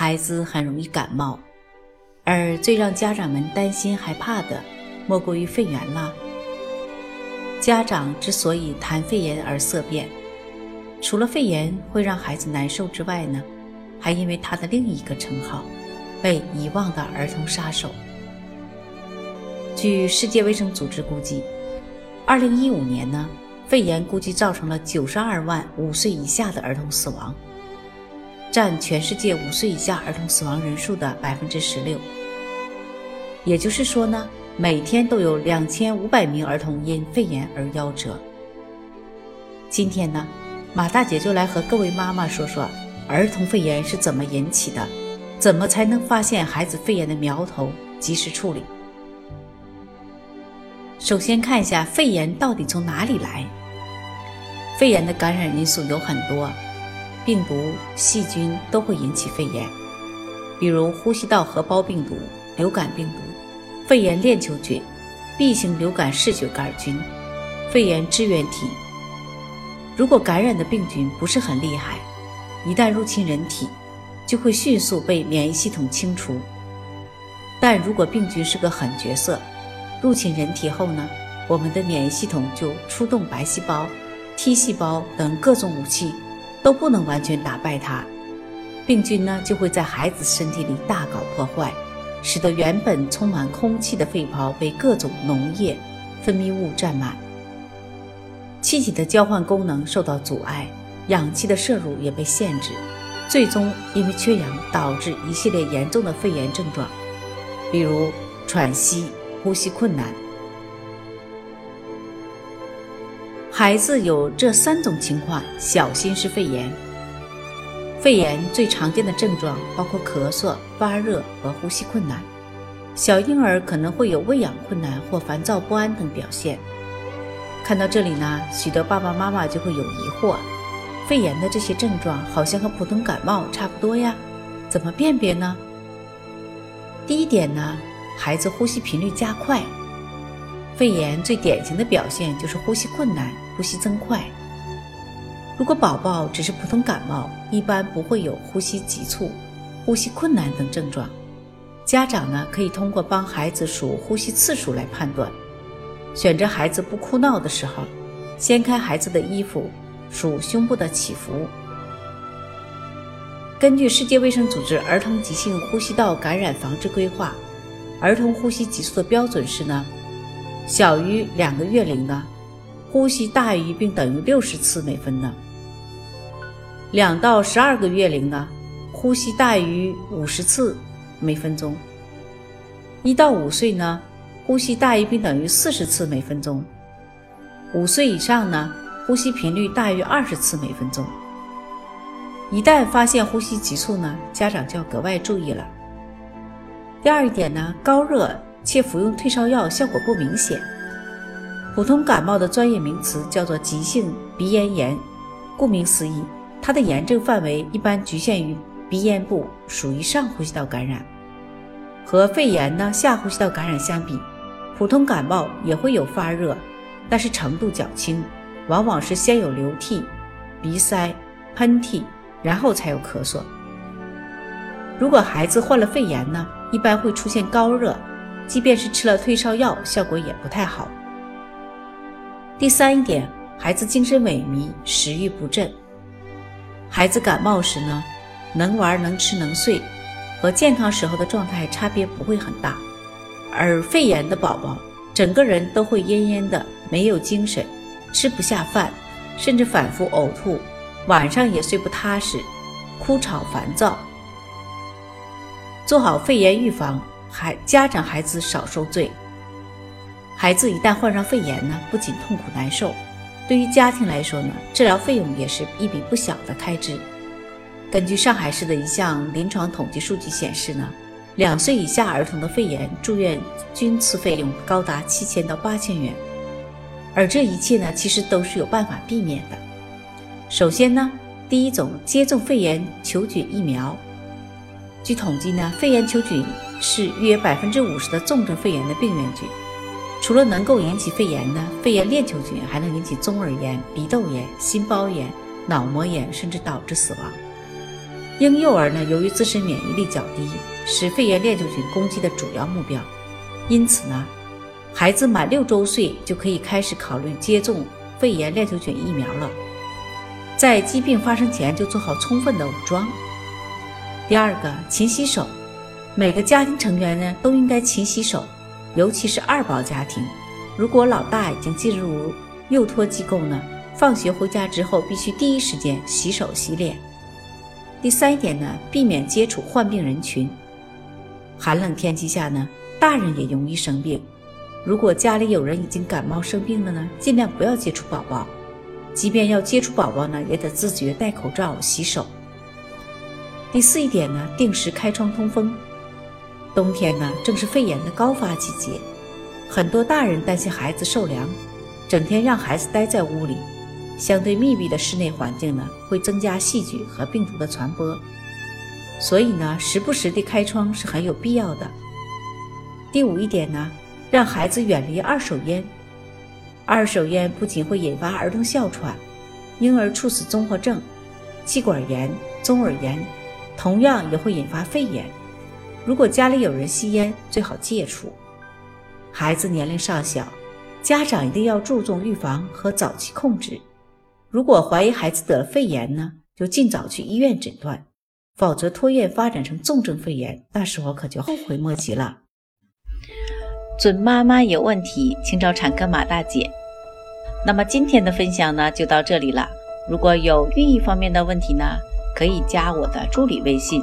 孩子很容易感冒，而最让家长们担心害怕的，莫过于肺炎了。家长之所以谈肺炎而色变，除了肺炎会让孩子难受之外呢，还因为它的另一个称号——被遗忘的儿童杀手。据世界卫生组织估计，二零一五年呢，肺炎估计造成了九十二万五岁以下的儿童死亡。占全世界五岁以下儿童死亡人数的百分之十六，也就是说呢，每天都有两千五百名儿童因肺炎而夭折。今天呢，马大姐就来和各位妈妈说说儿童肺炎是怎么引起的，怎么才能发现孩子肺炎的苗头，及时处理。首先看一下肺炎到底从哪里来，肺炎的感染因素有很多。病毒、细菌都会引起肺炎，比如呼吸道合胞病毒、流感病毒、肺炎链球菌、B 型流感嗜血杆菌、肺炎支原体。如果感染的病菌不是很厉害，一旦入侵人体，就会迅速被免疫系统清除。但如果病菌是个狠角色，入侵人体后呢，我们的免疫系统就出动白细胞、T 细胞等各种武器。都不能完全打败它，病菌呢就会在孩子身体里大搞破坏，使得原本充满空气的肺泡被各种脓液、分泌物占满，气体的交换功能受到阻碍，氧气的摄入也被限制，最终因为缺氧导致一系列严重的肺炎症状，比如喘息、呼吸困难。孩子有这三种情况，小心是肺炎。肺炎最常见的症状包括咳嗽、发热和呼吸困难。小婴儿可能会有喂养困难或烦躁不安等表现。看到这里呢，许多爸爸妈妈就会有疑惑：肺炎的这些症状好像和普通感冒差不多呀，怎么辨别呢？第一点呢，孩子呼吸频率加快。肺炎最典型的表现就是呼吸困难、呼吸增快。如果宝宝只是普通感冒，一般不会有呼吸急促、呼吸困难等症状。家长呢，可以通过帮孩子数呼吸次数来判断。选择孩子不哭闹的时候，掀开孩子的衣服，数胸部的起伏。根据世界卫生组织儿童急性呼吸道感染防治规划，儿童呼吸急促的标准是呢。小于两个月龄的，呼吸大于并等于六十次每分的；两到十二个月龄的，呼吸大于五十次每分钟；一到五岁呢，呼吸大于并等于四十次每分钟；五岁以上呢，呼吸频率大于二十次每分钟。一旦发现呼吸急促呢，家长就要格外注意了。第二一点呢，高热。且服用退烧药效果不明显。普通感冒的专业名词叫做急性鼻咽炎，顾名思义，它的炎症范围一般局限于鼻咽部，属于上呼吸道感染。和肺炎呢下呼吸道感染相比，普通感冒也会有发热，但是程度较轻，往往是先有流涕、鼻塞、喷嚏，然后才有咳嗽。如果孩子患了肺炎呢，一般会出现高热。即便是吃了退烧药，效果也不太好。第三一点，孩子精神萎靡，食欲不振。孩子感冒时呢，能玩能吃能睡，和健康时候的状态差别不会很大。而肺炎的宝宝，整个人都会恹恹的，没有精神，吃不下饭，甚至反复呕吐，晚上也睡不踏实，哭吵烦躁。做好肺炎预防。孩家长孩子少受罪。孩子一旦患上肺炎呢，不仅痛苦难受，对于家庭来说呢，治疗费用也是一笔不小的开支。根据上海市的一项临床统计数据显示呢，两岁以下儿童的肺炎住院均次费用高达七千到八千元。而这一切呢，其实都是有办法避免的。首先呢，第一种接种肺炎球菌疫苗。据统计呢，肺炎球菌是约百分之五十的重症肺炎的病原菌。除了能够引起肺炎呢，肺炎链球菌还能引起中耳炎、鼻窦炎、心包炎、脑膜炎，甚至导致死亡。婴幼儿呢，由于自身免疫力较低，是肺炎链球菌攻击的主要目标。因此呢，孩子满六周岁就可以开始考虑接种肺炎链球菌疫苗了。在疾病发生前就做好充分的武装。第二个，勤洗手，每个家庭成员呢都应该勤洗手。尤其是二宝家庭，如果老大已经进入幼托机构呢，放学回家之后必须第一时间洗手洗脸。第三点呢，避免接触患病人群。寒冷天气下呢，大人也容易生病。如果家里有人已经感冒生病了呢，尽量不要接触宝宝。即便要接触宝宝呢，也得自觉戴口罩、洗手。第四一点呢，定时开窗通风。冬天呢，正是肺炎的高发季节，很多大人担心孩子受凉，整天让孩子待在屋里，相对密闭的室内环境呢，会增加细菌和病毒的传播，所以呢，时不时的开窗是很有必要的。第五一点呢，让孩子远离二手烟，二手烟不仅会引发儿童哮喘、婴儿猝死综合症、气管炎、中耳炎，同样也会引发肺炎。如果家里有人吸烟，最好戒除。孩子年龄尚小，家长一定要注重预防和早期控制。如果怀疑孩子得了肺炎呢，就尽早去医院诊断，否则拖延发展成重症肺炎，那时候可就后悔莫及了。准妈妈有问题，请找产科马大姐。那么今天的分享呢，就到这里了。如果有孕育方面的问题呢，可以加我的助理微信。